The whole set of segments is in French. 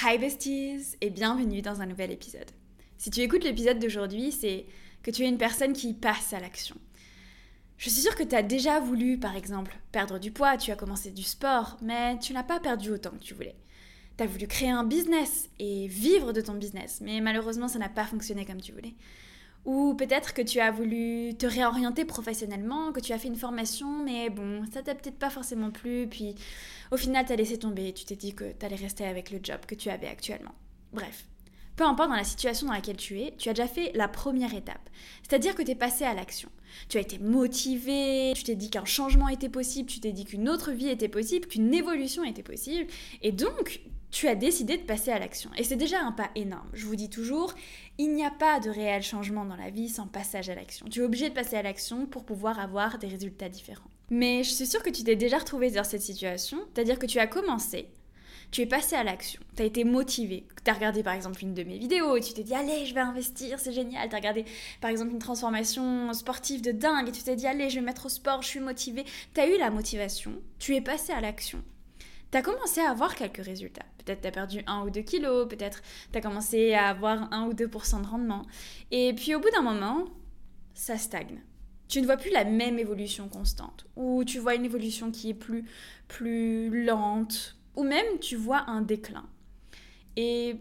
Hi besties et bienvenue dans un nouvel épisode. Si tu écoutes l'épisode d'aujourd'hui, c'est que tu es une personne qui passe à l'action. Je suis sûre que tu as déjà voulu, par exemple, perdre du poids, tu as commencé du sport, mais tu n'as pas perdu autant que tu voulais. Tu as voulu créer un business et vivre de ton business, mais malheureusement ça n'a pas fonctionné comme tu voulais. Ou peut-être que tu as voulu te réorienter professionnellement, que tu as fait une formation, mais bon, ça t'a peut-être pas forcément plu, puis au final t'as laissé tomber, tu t'es dit que t'allais rester avec le job que tu avais actuellement. Bref, peu importe dans la situation dans laquelle tu es, tu as déjà fait la première étape. C'est-à-dire que tu es passé à l'action. Tu as été motivé, tu t'es dit qu'un changement était possible, tu t'es dit qu'une autre vie était possible, qu'une évolution était possible. Et donc, tu as décidé de passer à l'action. Et c'est déjà un pas énorme. Je vous dis toujours, il n'y a pas de réel changement dans la vie sans passage à l'action. Tu es obligé de passer à l'action pour pouvoir avoir des résultats différents. Mais je suis sûre que tu t'es déjà retrouvé dans cette situation, c'est-à-dire que tu as commencé, tu es passé à l'action, tu as été motivé, tu as regardé par exemple une de mes vidéos et tu t'es dit allez je vais investir, c'est génial, tu as regardé par exemple une transformation sportive de dingue et tu t'es dit allez je vais mettre au sport, je suis motivé, tu as eu la motivation, tu es passé à l'action tu as commencé à avoir quelques résultats. Peut-être tu as perdu 1 ou 2 kilos, peut-être tu as commencé à avoir 1 ou 2% de rendement. Et puis au bout d'un moment, ça stagne. Tu ne vois plus la même évolution constante, ou tu vois une évolution qui est plus, plus lente, ou même tu vois un déclin. Et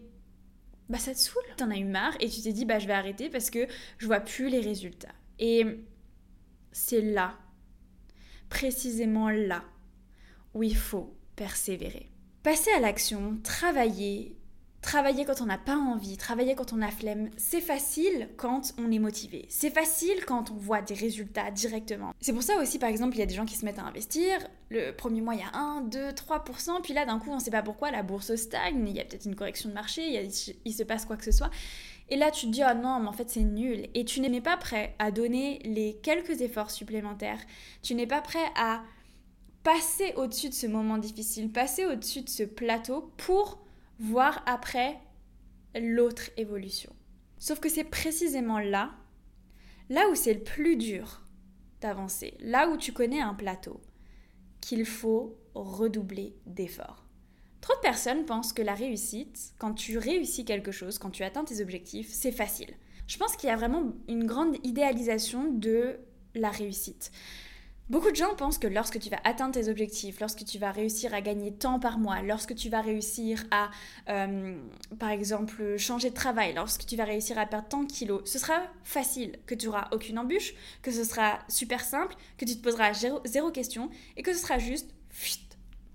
bah ça te saoule. en as eu marre et tu t'es dit bah je vais arrêter parce que je vois plus les résultats. Et c'est là, précisément là, où il faut persévérer. Passer à l'action, travailler, travailler quand on n'a pas envie, travailler quand on a flemme, c'est facile quand on est motivé. C'est facile quand on voit des résultats directement. C'est pour ça aussi, par exemple, il y a des gens qui se mettent à investir. Le premier mois, il y a 1, 2, 3%. Puis là, d'un coup, on ne sait pas pourquoi, la bourse stagne. Il y a peut-être une correction de marché, il, il se passe quoi que ce soit. Et là, tu te dis, oh non, mais en fait, c'est nul. Et tu n'es pas prêt à donner les quelques efforts supplémentaires. Tu n'es pas prêt à passer au-dessus de ce moment difficile, passer au-dessus de ce plateau pour voir après l'autre évolution. Sauf que c'est précisément là, là où c'est le plus dur d'avancer, là où tu connais un plateau, qu'il faut redoubler d'efforts. Trop de personnes pensent que la réussite, quand tu réussis quelque chose, quand tu atteins tes objectifs, c'est facile. Je pense qu'il y a vraiment une grande idéalisation de la réussite. Beaucoup de gens pensent que lorsque tu vas atteindre tes objectifs, lorsque tu vas réussir à gagner tant par mois, lorsque tu vas réussir à, euh, par exemple, changer de travail, lorsque tu vas réussir à perdre tant de kilos, ce sera facile, que tu n'auras aucune embûche, que ce sera super simple, que tu te poseras zéro, question et que ce sera juste,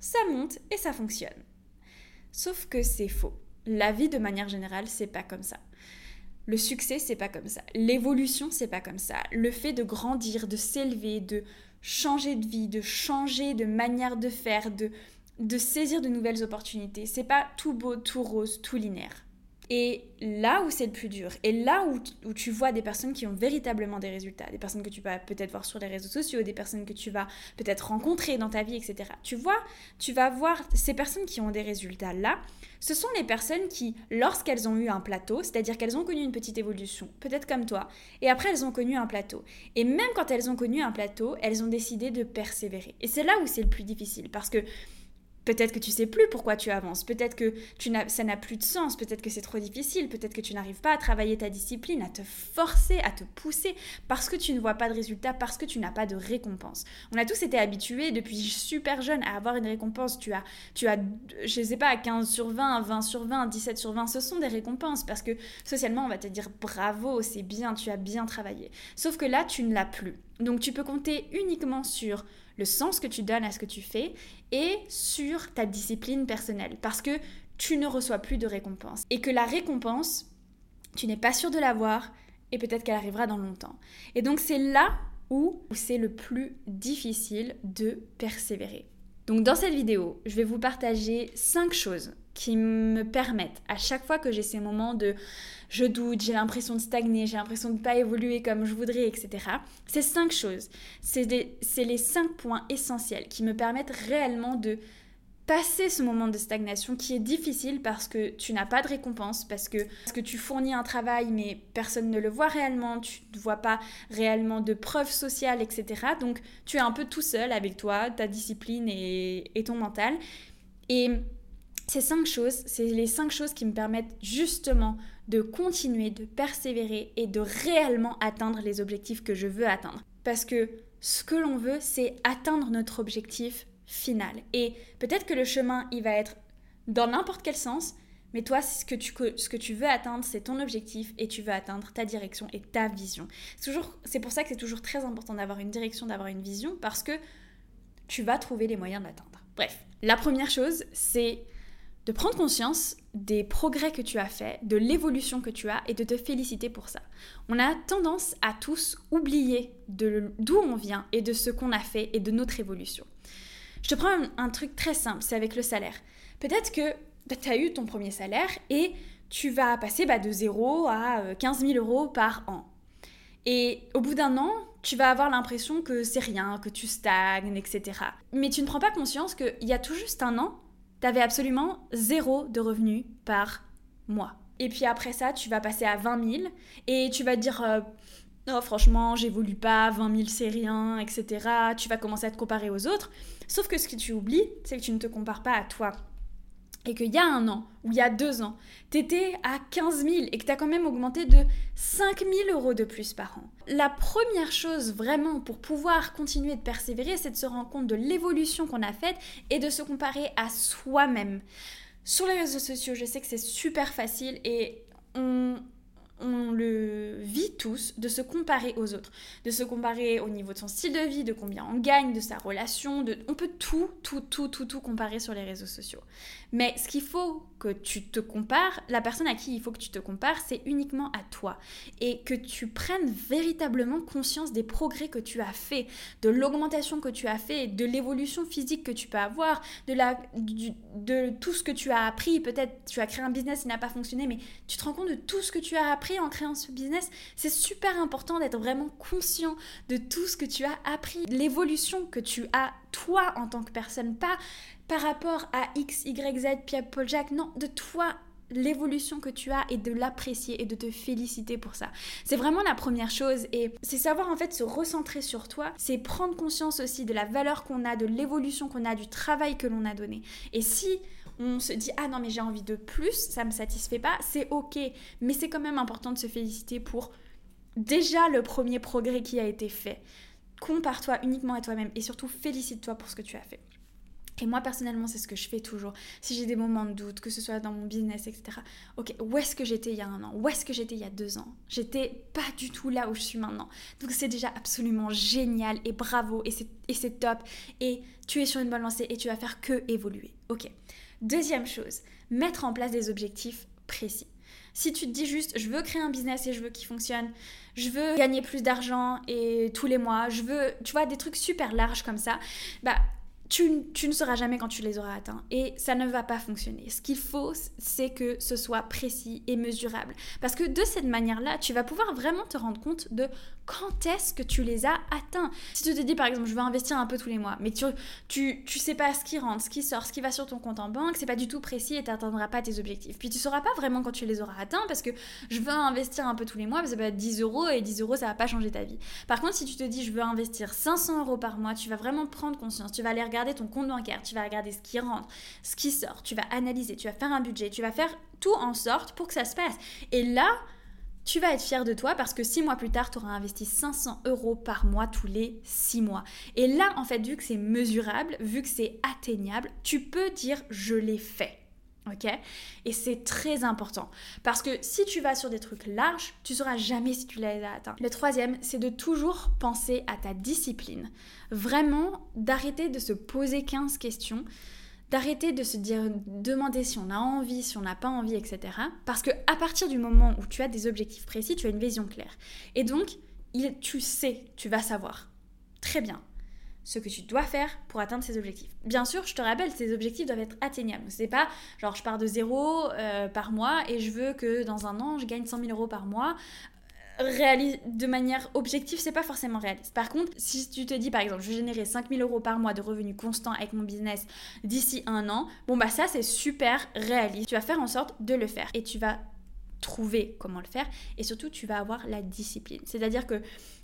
ça monte et ça fonctionne. Sauf que c'est faux. La vie de manière générale, c'est pas comme ça. Le succès, c'est pas comme ça. L'évolution, c'est pas comme ça. Le fait de grandir, de s'élever, de changer de vie, de changer de manière de faire, de, saisir de nouvelles opportunités. C'est pas tout beau, tout rose, tout linéaire. Et là où c'est le plus dur, et là où, tu vois des personnes qui ont véritablement des résultats, des personnes que tu vas peut-être voir sur les réseaux sociaux, des personnes que tu vas peut-être rencontrer dans ta vie, etc. Tu vois, tu vas voir ces personnes qui ont des résultats là, ce sont les personnes qui, lorsqu'elles ont eu un plateau, c'est-à-dire qu'elles ont connu une petite évolution, peut-être comme toi, et après elles ont connu un plateau. Et même quand elles ont connu un plateau, elles ont décidé de persévérer. Et c'est là où c'est le plus difficile, parce que Peut-être que tu sais plus pourquoi tu avances, peut-être que ça n'a plus de sens, peut-être que c'est trop difficile, peut-être que tu n'arrives pas à travailler ta discipline, à te forcer, à te pousser, parce que tu ne vois pas de résultat, parce que tu n'as pas de récompense. On a tous été habitués depuis super jeune à avoir une récompense. Tu as, tu as je sais pas, 15 sur 20, 20 sur 20, 17 sur 20, ce sont des récompenses, parce que socialement, on va te dire bravo, c'est bien, tu as bien travaillé. Sauf que là, tu ne l'as plus. Donc tu peux compter uniquement sur le sens que tu donnes à ce que tu fais et sur ta discipline personnelle parce que tu ne reçois plus de récompense et que la récompense, tu n'es pas sûr de l'avoir et peut-être qu'elle arrivera dans longtemps. Et donc c'est là où c'est le plus difficile de persévérer. Donc dans cette vidéo, je vais vous partager 5 choses qui me permettent à chaque fois que j'ai ces moments de je doute, j'ai l'impression de stagner, j'ai l'impression de ne pas évoluer comme je voudrais, etc. Ces cinq choses, c'est les cinq points essentiels qui me permettent réellement de passer ce moment de stagnation qui est difficile parce que tu n'as pas de récompense, parce que, parce que tu fournis un travail mais personne ne le voit réellement, tu ne vois pas réellement de preuves sociales, etc. Donc tu es un peu tout seul avec toi, ta discipline et, et ton mental. Et Ces cinq choses, c'est les cinq choses qui me permettent justement de continuer, de persévérer et de réellement atteindre les objectifs que je veux atteindre. Parce que ce que l'on veut, c'est atteindre notre objectif final. Et peut-être que le chemin, il va être dans n'importe quel sens, mais toi, ce que tu, veux atteindre, c'est ton objectif et tu veux atteindre ta direction et ta vision. C'est pour ça que c'est toujours très important d'avoir une direction, d'avoir une vision, parce que tu vas trouver les moyens de l'atteindre. Bref, la première chose, c'est de prendre conscience des progrès que tu as faits, de l'évolution que tu as et de te féliciter pour ça. On a tendance à tous oublier d'où on vient et de ce qu'on a fait et de notre évolution. Je te prends un, truc très simple, c'est avec le salaire. Peut-être que tu as eu ton premier salaire et tu vas passer bah, de 0 à 15 euh, 000 euros par an. Et au bout d'un an, tu vas avoir l'impression que c'est rien, que tu stagnes, etc. Mais tu ne prends pas conscience qu'il y a tout juste un an, tu avais absolument zéro de revenus par mois. Et puis après ça, tu vas passer à 20 000 et tu vas te dire euh, non, franchement, j'évolue pas, 20 000 c'est rien, etc. Tu vas commencer à te comparer aux autres. Sauf que ce que tu oublies, c'est que tu ne te compares pas à toi et qu'il y a un an ou il y a deux ans, tu étais à 15 000 et que tu as quand même augmenté de 5 000 euros de plus par an. La première chose vraiment pour pouvoir continuer de persévérer, c'est de se rendre compte de l'évolution qu'on a faite et de se comparer à soi-même. Sur les réseaux sociaux, je sais que c'est super facile et on, on le vit tous, de se comparer aux autres, de se comparer au niveau de son style de vie, de combien on gagne, de sa relation, de... on peut tout, tout, tout, tout, tout comparer sur les réseaux sociaux. Mais ce qu'il faut que tu te compares, la personne à qui il faut que tu te compares, c'est uniquement à toi. Et que tu prennes véritablement conscience des progrès que tu as fait, de l'augmentation que tu as fait, de l'évolution physique que tu peux avoir, de, la, de tout ce que tu as appris. Peut-être tu as créé un business, il n'a pas fonctionné, mais tu te rends compte de tout ce que tu as appris en créant ce business. C'est super important d'être vraiment conscient de tout ce que tu as appris, l'évolution que tu as toi en tant que personne, pas par rapport à X, Y, Z, Pierre, Paul, Jacques, non, de toi l'évolution que tu as et de l'apprécier et de te féliciter pour ça. C'est vraiment la première chose et c'est savoir en fait se recentrer sur toi, c'est prendre conscience aussi de la valeur qu'on a, de l'évolution qu'on a, du travail que l'on a donné. Et si on se dit ah non mais j'ai envie de plus, ça me satisfait pas, c'est ok, mais c'est quand même important de se féliciter pour déjà le premier progrès qui a été fait. Compare-toi uniquement à toi-même et surtout félicite-toi pour ce que tu as fait. Et moi personnellement, c'est ce que je fais toujours. Si j'ai des moments de doute, que ce soit dans mon business, etc. Ok, où est-ce que j'étais il y a un an? Où est-ce que j'étais il y a deux ans? J'étais pas du tout là où je suis maintenant. Donc c'est déjà absolument génial et bravo et c'est top. Et tu es sur une bonne lancée et tu vas faire que évoluer. Ok. Deuxième chose, mettre en place des objectifs précis. Si tu te dis juste, je veux créer un business et je veux qu'il fonctionne, je veux gagner plus d'argent et tous les mois, je veux, tu vois, des trucs super larges comme ça, bah tu, ne sauras jamais quand tu les auras atteints. Et ça ne va pas fonctionner. Ce qu'il faut, c'est que ce soit précis et mesurable. Parce que de cette manière-là, tu vas pouvoir vraiment te rendre compte de quand est-ce que tu les as atteints. Si tu te dis par exemple, je veux investir un peu tous les mois, mais tu, tu, tu sais pas ce qui rentre, ce qui sort, ce qui va sur ton compte en banque, c'est pas du tout précis et tu n'atteindras pas tes objectifs. Puis tu sauras pas vraiment quand tu les auras atteints parce que je veux investir un peu tous les mois, ça peut être 10 euros et 10 euros ça va pas changer ta vie. Par contre, si tu te dis je veux investir 500 euros par mois, tu vas vraiment prendre conscience, tu vas aller regarder ton compte bancaire, tu vas regarder ce qui rentre, ce qui sort, tu vas analyser, tu vas faire un budget, tu vas faire tout en sorte pour que ça se passe. Et là, tu vas être fier de toi parce que six mois plus tard, tu auras investi 500 euros par mois tous les six mois. Et là, en fait, vu que c'est mesurable, vu que c'est atteignable, tu peux dire je l'ai fait. Ok? Et c'est très important. Parce que si tu vas sur des trucs larges, tu sauras jamais si tu les as atteints. Le troisième, c'est de toujours penser à ta discipline. Vraiment, d'arrêter de se poser 15 questions, d'arrêter de se dire, demander si on a envie, si on n'a pas envie, etc. Parce que à partir du moment où tu as des objectifs précis, tu as une vision claire. Et donc, tu sais, tu vas savoir. Très bien ce que tu dois faire pour atteindre ces objectifs. Bien sûr, je te rappelle, ces objectifs doivent être atteignables. C'est pas genre je pars de zéro euh, par mois et je veux que dans un an je gagne 100 000 euros par mois. De manière objective, c'est pas forcément réaliste. Par contre, si tu te dis par exemple, je vais générer 5 000 euros par mois de revenus constants avec mon business d'ici un an, bon bah ça c'est super réaliste. Tu vas faire en sorte de le faire et tu vas trouver comment le faire et surtout tu vas avoir la discipline. C'est-à-dire que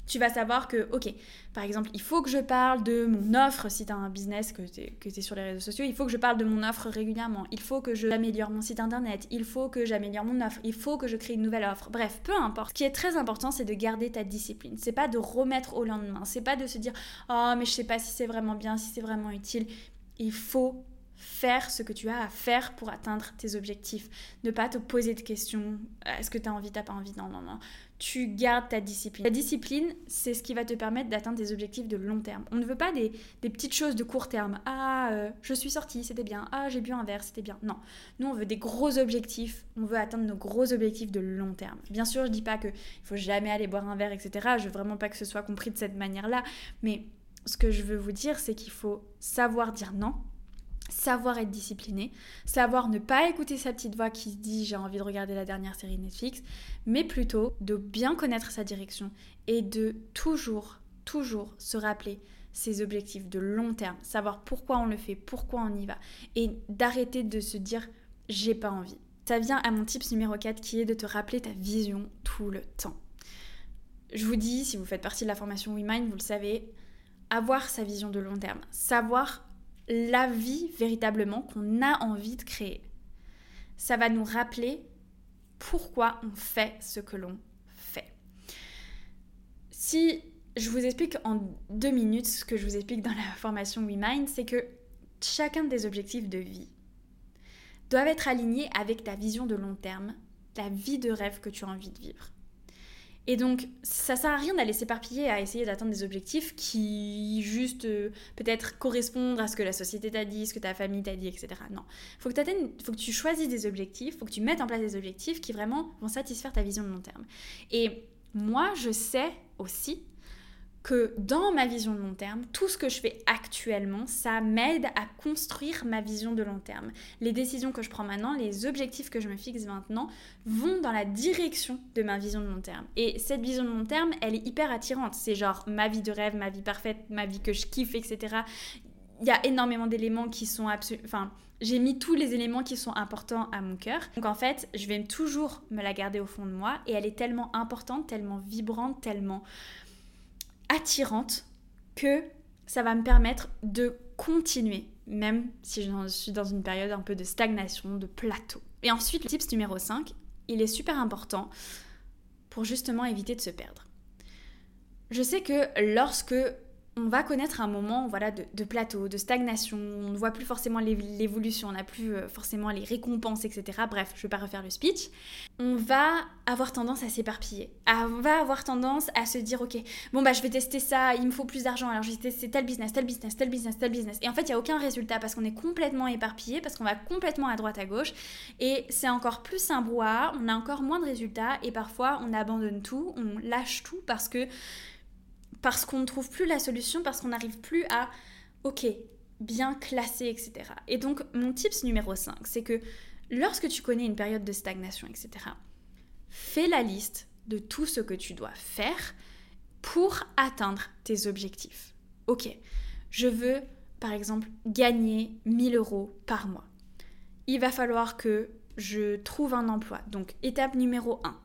Tu vas savoir que, ok, par exemple, il faut que je parle de mon offre, si tu un business, que tu es, sur les réseaux sociaux, il faut que je parle de mon offre régulièrement, il faut que j'améliore mon site internet, il faut que j'améliore mon offre, il faut que je crée une nouvelle offre. Bref, peu importe. Ce qui est très important, c'est de garder ta discipline. C'est pas de remettre au lendemain, c'est pas de se dire, oh, mais je sais pas si c'est vraiment bien, si c'est vraiment utile. Il faut faire ce que tu as à faire pour atteindre tes objectifs. Ne pas te poser de questions. Est-ce que tu as envie, t'as pas envie? Non, non, non. Tu gardes ta discipline. La discipline, c'est ce qui va te permettre d'atteindre des objectifs de long terme. On ne veut pas des, petites choses de court terme. Ah, euh, je suis sortie, c'était bien. Ah, j'ai bu un verre, c'était bien. Non. Nous, on veut des gros objectifs. On veut atteindre nos gros objectifs de long terme. Bien sûr, je dis pas qu'il faut jamais aller boire un verre, etc. Je veux vraiment pas que ce soit compris de cette manière-là. Mais ce que je veux vous dire, c'est qu'il faut savoir dire non savoir être discipliné, savoir ne pas écouter sa petite voix qui dit j'ai envie de regarder la dernière série Netflix, mais plutôt de bien connaître sa direction et de toujours, toujours se rappeler ses objectifs de long terme, savoir pourquoi on le fait, pourquoi on y va, et d'arrêter de se dire j'ai pas envie. Ça vient à mon tips numéro 4 qui est de te rappeler ta vision tout le temps. Je vous dis, si vous faites partie de la formation WeMind, vous le savez, avoir sa vision de long terme, savoir la vie véritablement qu'on a envie de créer. Ça va nous rappeler pourquoi on fait ce que l'on fait. Si je vous explique en deux minutes ce que je vous explique dans la formation WeMind, c'est que chacun des objectifs de vie doivent être alignés avec ta vision de long terme, la vie de rêve que tu as envie de vivre. Et donc, ça sert à rien d'aller s'éparpiller à essayer d'atteindre des objectifs qui juste euh, peut-être correspondent à ce que la société t'a dit, ce que ta famille t'a dit, etc. Non. Faut que, faut que tu choisisses des objectifs, faut que tu mettes en place des objectifs qui vraiment vont satisfaire ta vision de long terme. Et moi, je sais aussi que dans ma vision de long terme, tout ce que je fais actuellement, ça m'aide à construire ma vision de long terme. Les décisions que je prends maintenant, les objectifs que je me fixe maintenant vont dans la direction de ma vision de long terme. Et cette vision de long terme, elle est hyper attirante. C'est genre ma vie de rêve, ma vie parfaite, ma vie que je kiffe, etc. Il y a énormément d'éléments qui sont absolument... Enfin, j'ai mis tous les éléments qui sont importants à mon cœur. Donc en fait, je vais toujours me la garder au fond de moi et elle est tellement importante, tellement vibrante, tellement attirante que ça va me permettre de continuer, même si je suis dans une période un peu de stagnation, de plateau. Et ensuite, le tips numéro 5, il est super important pour justement éviter de se perdre. Je sais que lorsque on va connaître un moment voilà, de, plateau, de stagnation, on ne voit plus forcément l'évolution, on n'a plus euh, forcément les récompenses, etc. Bref, je ne vais pas refaire le speech. On va avoir tendance à s'éparpiller, on va avoir tendance à se dire, ok, bon bah je vais tester ça, il me faut plus d'argent, alors je vais tester tel business, tel business, tel business, tel business. Et en fait, il n'y a aucun résultat parce qu'on est complètement éparpillé, parce qu'on va complètement à droite, à gauche, et c'est encore plus un brouhaha, on a encore moins de résultats, et parfois on abandonne tout, on lâche tout parce que parce qu'on ne trouve plus la solution, parce qu'on n'arrive plus à, ok, bien classer, etc. Et donc, mon tips numéro 5, c'est que lorsque tu connais une période de stagnation, etc., fais la liste de tout ce que tu dois faire pour atteindre tes objectifs. Ok, je veux, par exemple, gagner 1000 euros par mois. Il va falloir que je trouve un emploi. Donc, étape numéro 1,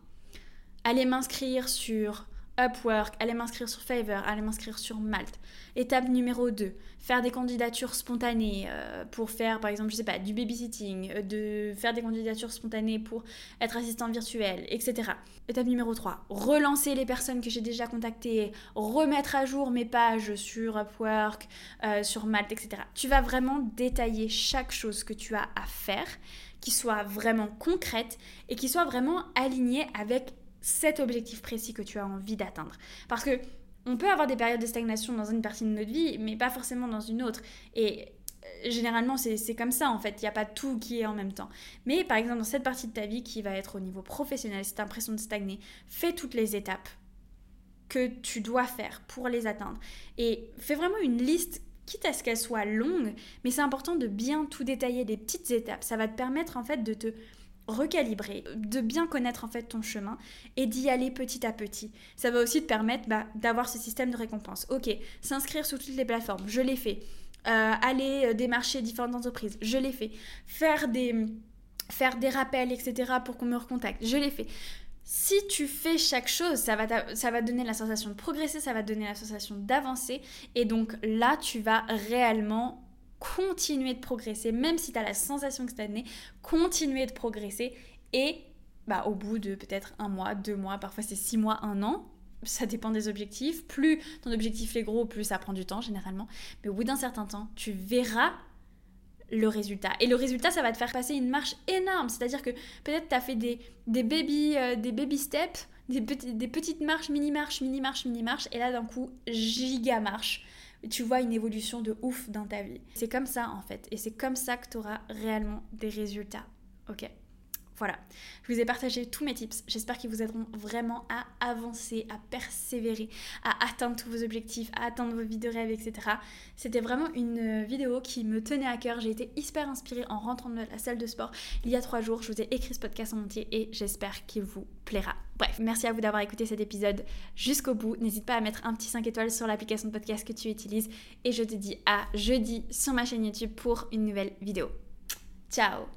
aller m'inscrire sur Upwork, aller m'inscrire sur Fiverr, aller m'inscrire sur Malte. Étape numéro 2, faire des candidatures spontanées euh, pour faire par exemple, je sais pas, du babysitting, euh, de faire des candidatures spontanées pour être assistant virtuel, etc. Étape numéro 3, relancer les personnes que j'ai déjà contactées, remettre à jour mes pages sur Upwork, euh, sur Malte, etc. Tu vas vraiment détailler chaque chose que tu as à faire qui soit vraiment concrète et qui soit vraiment alignée avec cet objectif précis que tu as envie d'atteindre. Parce que on peut avoir des périodes de stagnation dans une partie de notre vie, mais pas forcément dans une autre. Et euh, généralement, c'est comme ça en fait. Il n'y a pas tout qui est en même temps. Mais par exemple, dans cette partie de ta vie qui va être au niveau professionnel, cette impression de stagner, fais toutes les étapes que tu dois faire pour les atteindre. Et fais vraiment une liste quitte à ce qu'elle soit longue, mais c'est important de bien tout détailler, des petites étapes. Ça va te permettre en fait de te recalibrer, de bien connaître en fait ton chemin et d'y aller petit à petit. Ça va aussi te permettre bah, d'avoir ce système de récompense. Ok, s'inscrire sur toutes les plateformes, je l'ai fait. Euh, aller euh, démarcher différentes entreprises, je l'ai fait. Faire des, rappels, etc. pour qu'on me recontacte, je l'ai fait. si tu fais chaque chose, ça va, ça va donner la sensation de progresser, ça va donner la sensation d'avancer. Et donc là, tu vas réellement continuer de progresser, même si tu as la sensation que stagner, continuer de progresser. Et bah, au bout de peut-être un mois, deux mois, parfois c'est six mois, un an, ça dépend des objectifs. Plus ton objectif est gros, plus ça prend du temps généralement. Mais au bout d'un certain temps, tu verras le résultat. Et le résultat, ça va te faire passer une marche énorme. C'est-à-dire que peut-être tu as fait des, baby, euh, des baby steps, des, des petites marches, mini-marches, mini-marches, mini-marches, et là d'un coup, giga marche. Tu vois une évolution de ouf dans ta vie. C'est comme ça en fait. Et c'est comme ça que tu auras réellement des résultats. Ok voilà, je vous ai partagé tous mes tips. J'espère qu'ils vous aideront vraiment à avancer, à persévérer, à atteindre tous vos objectifs, à atteindre vos vies de rêve, etc. C'était vraiment une vidéo qui me tenait à cœur. J'ai été hyper inspirée en rentrant de la salle de sport il y a trois jours. Je vous ai écrit ce podcast en entier et j'espère qu'il vous plaira. Bref, merci à vous d'avoir écouté cet épisode jusqu'au bout. N'hésite pas à mettre un petit 5 étoiles sur l'application de podcast que tu utilises. Et je te dis à jeudi sur ma chaîne YouTube pour une nouvelle vidéo. Ciao